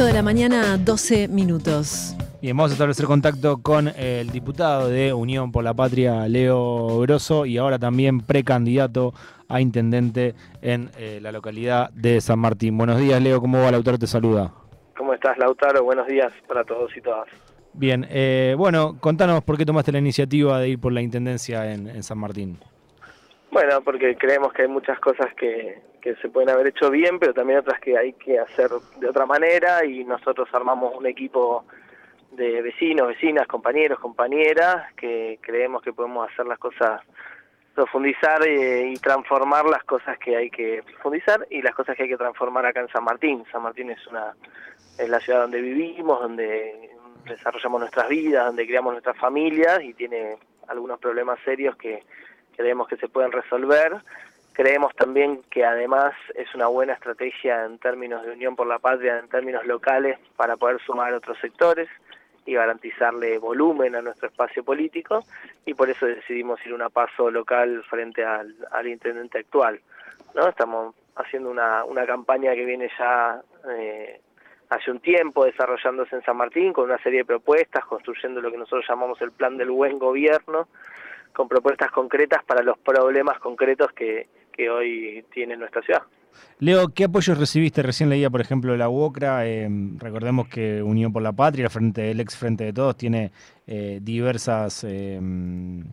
8 de la mañana, 12 minutos. Bien, vamos a establecer contacto con el diputado de Unión por la Patria, Leo Grosso, y ahora también precandidato a intendente en eh, la localidad de San Martín. Buenos días, Leo, ¿cómo va? Lautaro te saluda. ¿Cómo estás, Lautaro? Buenos días para todos y todas. Bien, eh, bueno, contanos por qué tomaste la iniciativa de ir por la intendencia en, San Martín. Bueno, porque creemos que hay muchas cosas que, que se pueden haber hecho bien, pero también otras que hay que hacer de otra manera y nosotros armamos un equipo de vecinos, vecinas, compañeros, compañeras, que creemos que podemos hacer las cosas, profundizar eh, y transformar las cosas que hay que profundizar y las cosas que hay que transformar acá en San Martín. San Martín es una es la ciudad donde vivimos, donde desarrollamos nuestras vidas, donde criamos nuestras familias y tiene algunos problemas serios que creemos que se pueden resolver. Creemos también que además es una buena estrategia en términos de unión por la patria, en términos locales, para poder sumar otros sectores y garantizarle volumen a nuestro espacio político y por eso decidimos ir a paso local frente al, intendente actual. ¿no? Estamos haciendo una, una campaña que viene ya eh, hace un tiempo desarrollándose en San Martín con una serie de propuestas, construyendo lo que nosotros llamamos el plan del buen gobierno, con propuestas concretas para los problemas concretos que, que hoy tiene nuestra ciudad. Leo, ¿qué apoyos recibiste? Recién leía, por ejemplo, la UOCRA. Em, recordemos que Unión por la Patria, frente, el ex Frente de Todos, tiene eh, diversas, em,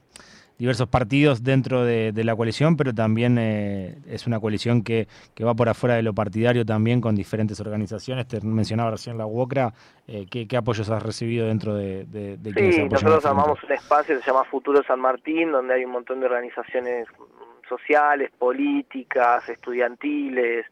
diversos partidos dentro de, la coalición, pero también eh, es una coalición que, va por afuera de lo partidario también con diferentes organizaciones. Te mencionaba recién la UOCRA. Eh, ¿qué, apoyos has recibido dentro de, de, de Sí, nosotros armamos un espacio que se llama Futuro San Martín, donde hay un montón de organizaciones sociales, políticas, estudiantiles,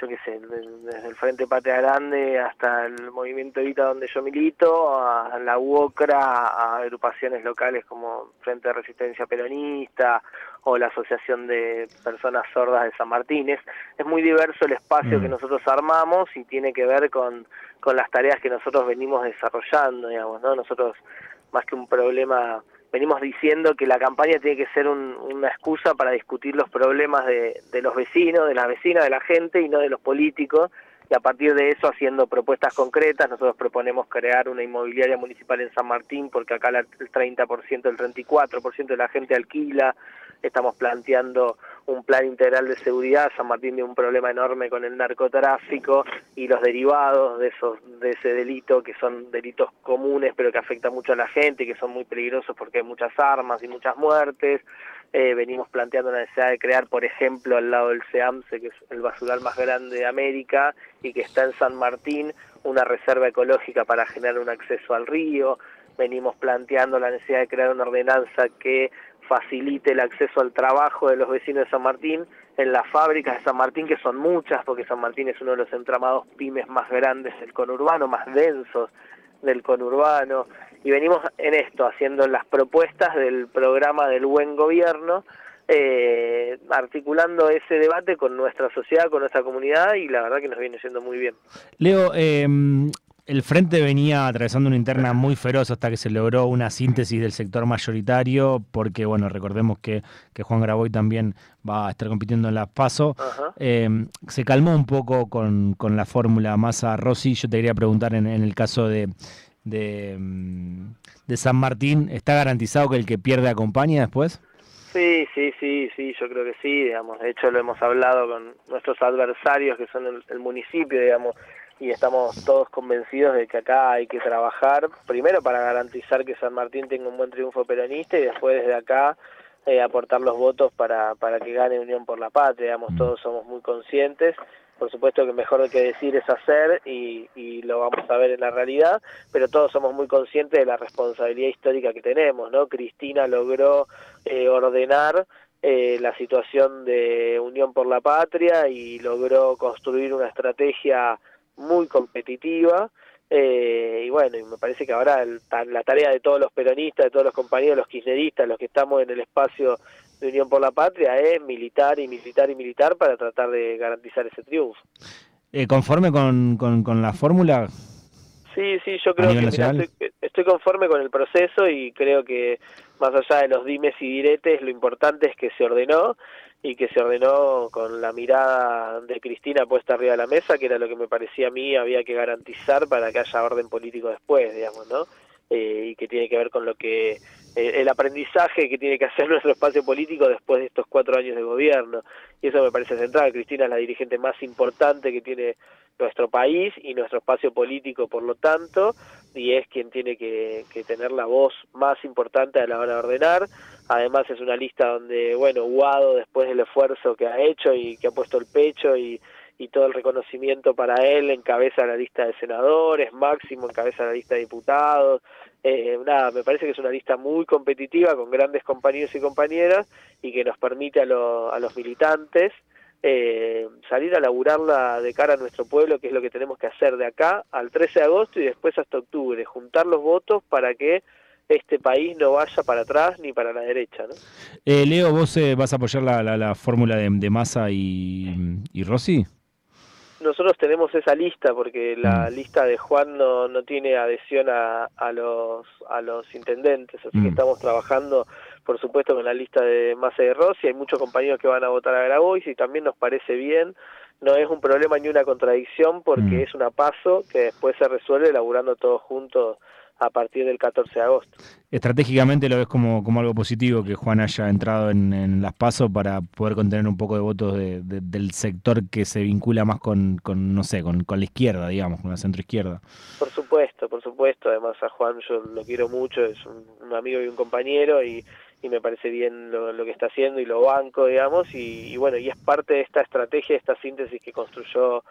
yo qué sé, desde el Frente Patria Grande hasta el movimiento Evita donde yo milito, a la UOCRA, a agrupaciones locales como Frente de Resistencia Peronista o la Asociación de Personas Sordas de San Martín. Es, muy diverso el espacio que mm. nosotros armamos y tiene que ver con, con las tareas que nosotros venimos desarrollando, digamos, ¿no? Nosotros, más que un problema venimos diciendo que la campaña tiene que ser una excusa para discutir los problemas de, los vecinos, de las vecinas, de la gente y no de los políticos. Y a partir de eso, haciendo propuestas concretas, nosotros proponemos crear una inmobiliaria municipal en San Martín, porque acá el 30%, el 34% de la gente alquila, estamos planteando un plan integral de seguridad, San Martín tiene un problema enorme con el narcotráfico y los derivados de esos de ese delito que son delitos comunes pero que afectan mucho a la gente y que son muy peligrosos porque hay muchas armas y muchas muertes. Eh, venimos planteando la necesidad de crear, por ejemplo, al lado del SEAMSE, que es el basural más grande de América y que está en San Martín, una reserva ecológica para generar un acceso al río. Venimos planteando la necesidad de crear una ordenanza que facilite el acceso al trabajo de los vecinos de San Martín en las fábricas de San Martín, que son muchas, porque San Martín es uno de los entramados pymes más grandes del conurbano, más densos del conurbano, y venimos en esto, haciendo las propuestas del programa del buen gobierno, eh, articulando ese debate con nuestra sociedad, con nuestra comunidad, y la verdad que nos viene yendo muy bien. Leo, eh, el frente venía atravesando una interna muy feroz hasta que se logró una síntesis del sector mayoritario, porque, bueno, recordemos que, Juan Graboy también va a estar compitiendo en la PASO. Eh, se calmó un poco con, la fórmula Massa Rossi. Yo te quería preguntar en, el caso de, mm, de, San Martín, ¿está garantizado que el que pierde acompaña después? Sí, sí, sí, sí, yo creo que sí, digamos. De hecho, lo hemos hablado con nuestros adversarios, que son el municipio, digamos y estamos todos convencidos de que acá hay que trabajar, primero para garantizar que San Martín tenga un buen triunfo peronista y después desde acá eh, aportar los votos para, para que gane Unión por la Patria, digamos, mm. todos somos muy conscientes, por supuesto que mejor que decir es hacer y, y lo vamos a ver en la realidad, pero todos somos muy conscientes de la responsabilidad histórica que tenemos, ¿no? Cristina logró eh, ordenar eh, la situación de Unión por la Patria y logró construir una estrategia muy competitiva. Eh, y bueno, y me parece que ahora la tarea de todos los peronistas, de todos los compañeros, los kirchneristas, los que estamos en el espacio de Unión por la Patria, es militar y militar y militar para tratar de garantizar ese triunfo. Eh, ¿Conforme con, con, la fórmula? Sí, sí, yo creo que estoy, estoy, conforme con el proceso y creo que más allá de los dimes y diretes, lo importante es que se ordenó y que se ordenó con la mirada de Cristina puesta arriba de la mesa, que era lo que me parecía a mí había que garantizar para que haya orden político después, digamos, ¿no? Eh, y que tiene que ver con lo que eh, el aprendizaje que tiene que hacer nuestro espacio político después de estos cuatro años de gobierno. Y eso me parece central. Cristina es la dirigente más importante que tiene nuestro país y nuestro espacio político, por lo tanto, y es quien tiene que, que tener la voz más importante a la hora de ordenar. Además es una lista donde, bueno, Guado, después del esfuerzo que ha hecho y que ha puesto el pecho y, todo el reconocimiento para él, encabeza la lista de senadores, Máximo encabeza la lista de diputados. Eh, nada, me parece que es una lista muy competitiva con grandes compañeros y compañeras y que nos permite a, a los militantes eh, salir a laburarla de cara a nuestro pueblo, que es lo que tenemos que hacer de acá al 13 de agosto y después hasta octubre, juntar los votos para que este país no vaya para atrás ni para la derecha. ¿no? Eh, Leo, ¿vos eh, vas a apoyar la, la, fórmula de, de Massa y, y Rossi? nosotros tenemos esa lista porque la mm. lista de Juan no, no tiene adhesión a, a los a los intendentes, así que mm. estamos trabajando, por supuesto, con la lista de Massa de Rossi. Hay muchos compañeros que van a votar a Grabois y también nos parece bien. No es un problema ni una contradicción porque mm. es una paso que después se resuelve elaborando todos juntos a partir del 14 de agosto. Estratégicamente lo ves como, como algo positivo que Juan haya entrado en, las pasos para poder contener un poco de votos de, del sector que se vincula más con, con no sé, con, con, la izquierda, digamos, con la centroizquierda. Por supuesto, por supuesto. Además a Juan yo lo quiero mucho, es un, amigo y un compañero y, y me parece bien lo, lo, que está haciendo y lo banco, digamos, y, y bueno, y es parte de esta estrategia, esta síntesis que construyó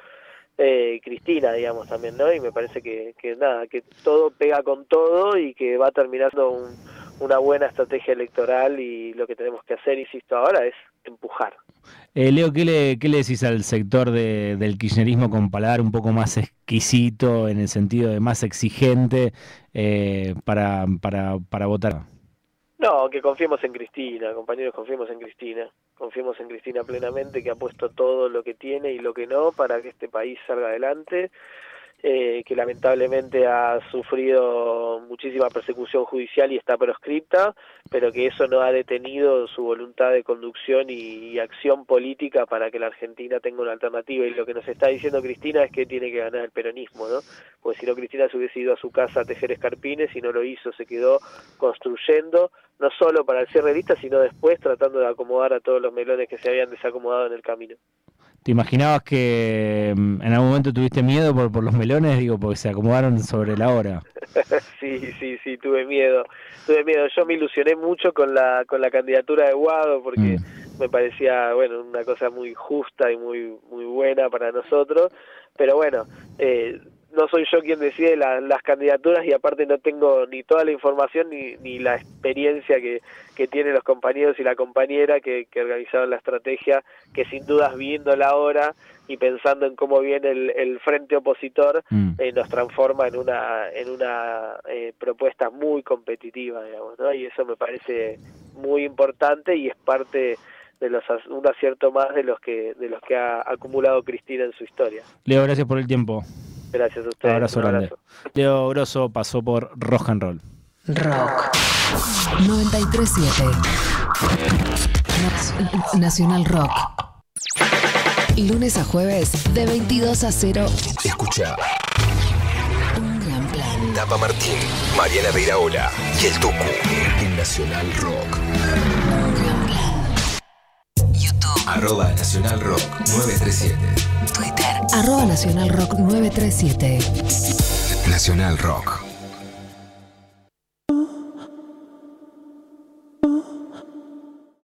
eh, Cristina, digamos, también, ¿no? Y me parece que, que, nada, que todo pega con todo y que va terminando un, una buena estrategia electoral y lo que tenemos que hacer, insisto, ahora es empujar. Eh, Leo, ¿qué le, ¿qué le decís al sector de, del kirchnerismo con paladar un poco más exquisito, en el sentido de más exigente eh, para, para, para votar? No, que confiemos en Cristina, compañeros, confiemos en Cristina. Confiemos en Cristina plenamente, que ha puesto todo lo que tiene y lo que no para que este país salga adelante. Eh, que lamentablemente ha sufrido muchísima persecución judicial y está proscripta, pero que eso no ha detenido su voluntad de conducción y, acción política para que la Argentina tenga una alternativa. Y lo que nos está diciendo Cristina es que tiene que ganar el peronismo, ¿no? Porque si no, Cristina se hubiese ido a su casa a tejer escarpines y no lo hizo, se quedó construyendo, no solo para el cierre de lista, sino después tratando de acomodar a todos los melones que se habían desacomodado en el camino. ¿Te imaginabas que mm, en algún momento tuviste miedo por, por los melones? Digo, porque se acomodaron sobre la hora. sí, sí, sí, tuve miedo. Tuve miedo. Yo me ilusioné mucho con la, con la candidatura de Guado porque mm. me parecía, bueno, una cosa muy justa y muy, muy buena para nosotros. Pero bueno, eh, no soy yo quien decide las candidaturas y aparte no tengo ni toda la información ni, ni la experiencia que, que tienen los compañeros y la compañera que, que organizaron la estrategia, que sin dudas viéndola ahora y pensando en cómo viene el, el frente opositor, mm. eh, nos transforma en una, en una eh, propuesta muy competitiva, digamos, ¿no? Y eso me parece muy importante y es parte de los un acierto más de los que de los que ha acumulado Cristina en su historia. Leo, gracias por el tiempo. Gracias a ustedes. Abrazo grande. Leo Grosso pasó por Rock and Roll. Rock 937 Nacional Rock. Lunes a jueves de 22 a 0. Escucha. Un gran plan. Tapa Martín, Mariana Beiraola y el Tucu en Nacional Rock. Arroba Nacional Rock 937. Twitter. Arroba Nacional Rock 937. Nacional Rock.